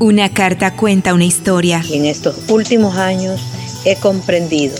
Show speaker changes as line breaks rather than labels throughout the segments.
Una carta cuenta una historia.
Y en estos últimos años he comprendido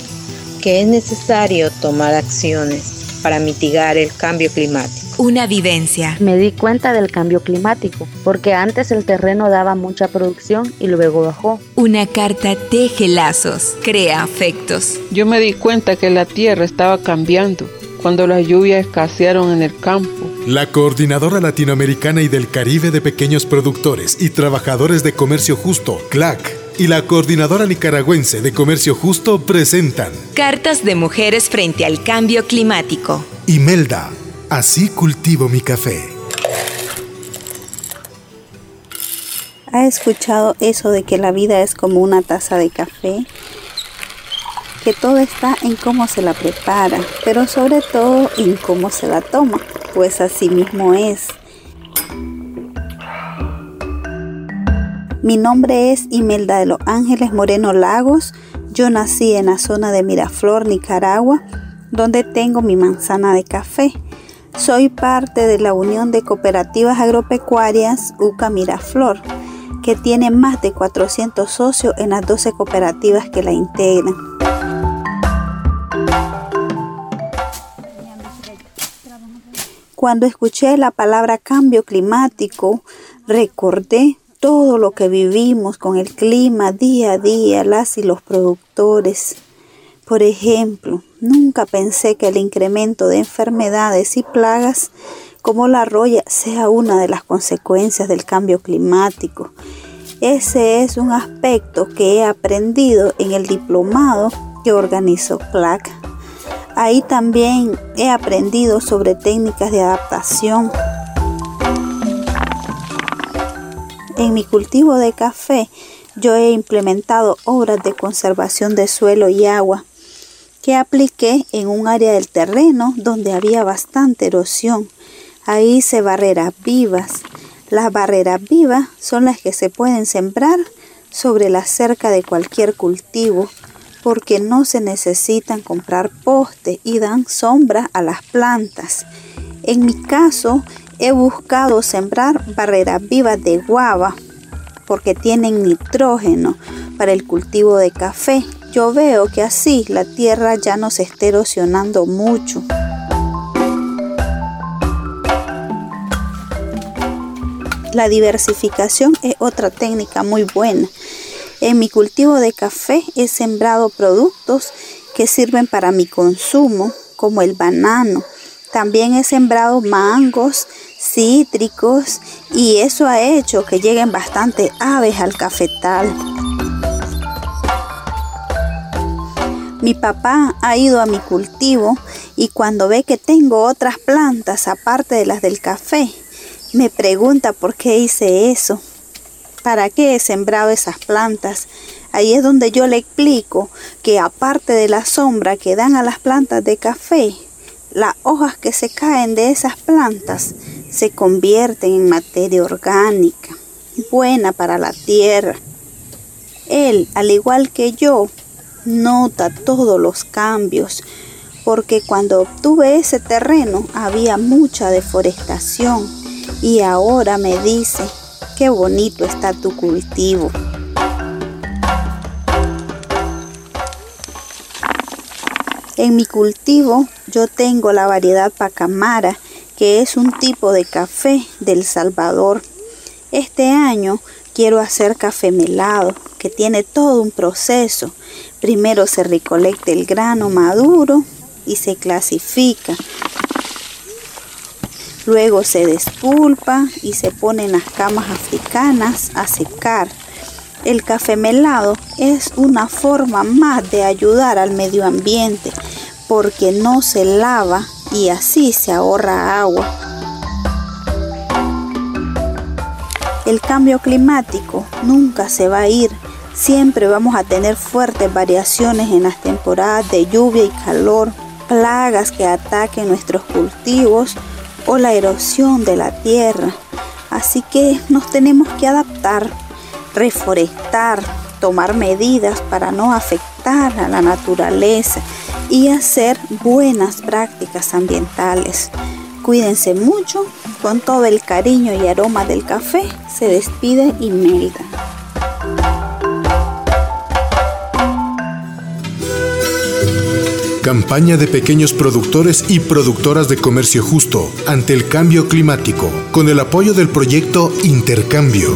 que es necesario tomar acciones para mitigar el cambio climático.
Una vivencia.
Me di cuenta del cambio climático, porque antes el terreno daba mucha producción y luego bajó.
Una carta teje lazos, crea afectos.
Yo me di cuenta que la tierra estaba cambiando cuando las lluvias escasearon en el campo.
La Coordinadora Latinoamericana y del Caribe de Pequeños Productores y Trabajadores de Comercio Justo, CLAC, y la Coordinadora Nicaragüense de Comercio Justo presentan
Cartas de Mujeres frente al Cambio Climático.
Imelda, así cultivo mi café.
¿Ha escuchado eso de que la vida es como una taza de café? Que todo está en cómo se la prepara, pero sobre todo en cómo se la toma, pues así mismo es. Mi nombre es Imelda de los Ángeles Moreno Lagos. Yo nací en la zona de Miraflor, Nicaragua, donde tengo mi manzana de café. Soy parte de la Unión de Cooperativas Agropecuarias UCA Miraflor, que tiene más de 400 socios en las 12 cooperativas que la integran. Cuando escuché la palabra cambio climático, recordé todo lo que vivimos con el clima día a día, las y los productores. Por ejemplo, nunca pensé que el incremento de enfermedades y plagas como la roya sea una de las consecuencias del cambio climático. Ese es un aspecto que he aprendido en el diplomado que organizó CLAC Ahí también he aprendido sobre técnicas de adaptación. En mi cultivo de café yo he implementado obras de conservación de suelo y agua que apliqué en un área del terreno donde había bastante erosión. Ahí hice barreras vivas. Las barreras vivas son las que se pueden sembrar sobre la cerca de cualquier cultivo porque no se necesitan comprar postes y dan sombra a las plantas. En mi caso, he buscado sembrar barreras vivas de guava porque tienen nitrógeno para el cultivo de café. Yo veo que así la tierra ya no se está erosionando mucho. La diversificación es otra técnica muy buena en mi cultivo de café he sembrado productos que sirven para mi consumo, como el banano. También he sembrado mangos, cítricos y eso ha hecho que lleguen bastante aves al cafetal. Mi papá ha ido a mi cultivo y cuando ve que tengo otras plantas aparte de las del café, me pregunta por qué hice eso. ¿Para qué he sembrado esas plantas? Ahí es donde yo le explico que aparte de la sombra que dan a las plantas de café, las hojas que se caen de esas plantas se convierten en materia orgánica, buena para la tierra. Él, al igual que yo, nota todos los cambios, porque cuando obtuve ese terreno había mucha deforestación y ahora me dice qué bonito está tu cultivo. En mi cultivo yo tengo la variedad Pacamara, que es un tipo de café del Salvador. Este año quiero hacer café melado, que tiene todo un proceso. Primero se recolecta el grano maduro y se clasifica. Luego se despulpa y se pone en las camas africanas a secar. El café melado es una forma más de ayudar al medio ambiente porque no se lava y así se ahorra agua. El cambio climático nunca se va a ir. Siempre vamos a tener fuertes variaciones en las temporadas de lluvia y calor, plagas que ataquen nuestros cultivos o la erosión de la tierra. Así que nos tenemos que adaptar, reforestar, tomar medidas para no afectar a la naturaleza y hacer buenas prácticas ambientales. Cuídense mucho, con todo el cariño y aroma del café se despide Imelda.
Campaña de pequeños productores y productoras de comercio justo ante el cambio climático, con el apoyo del proyecto Intercambio.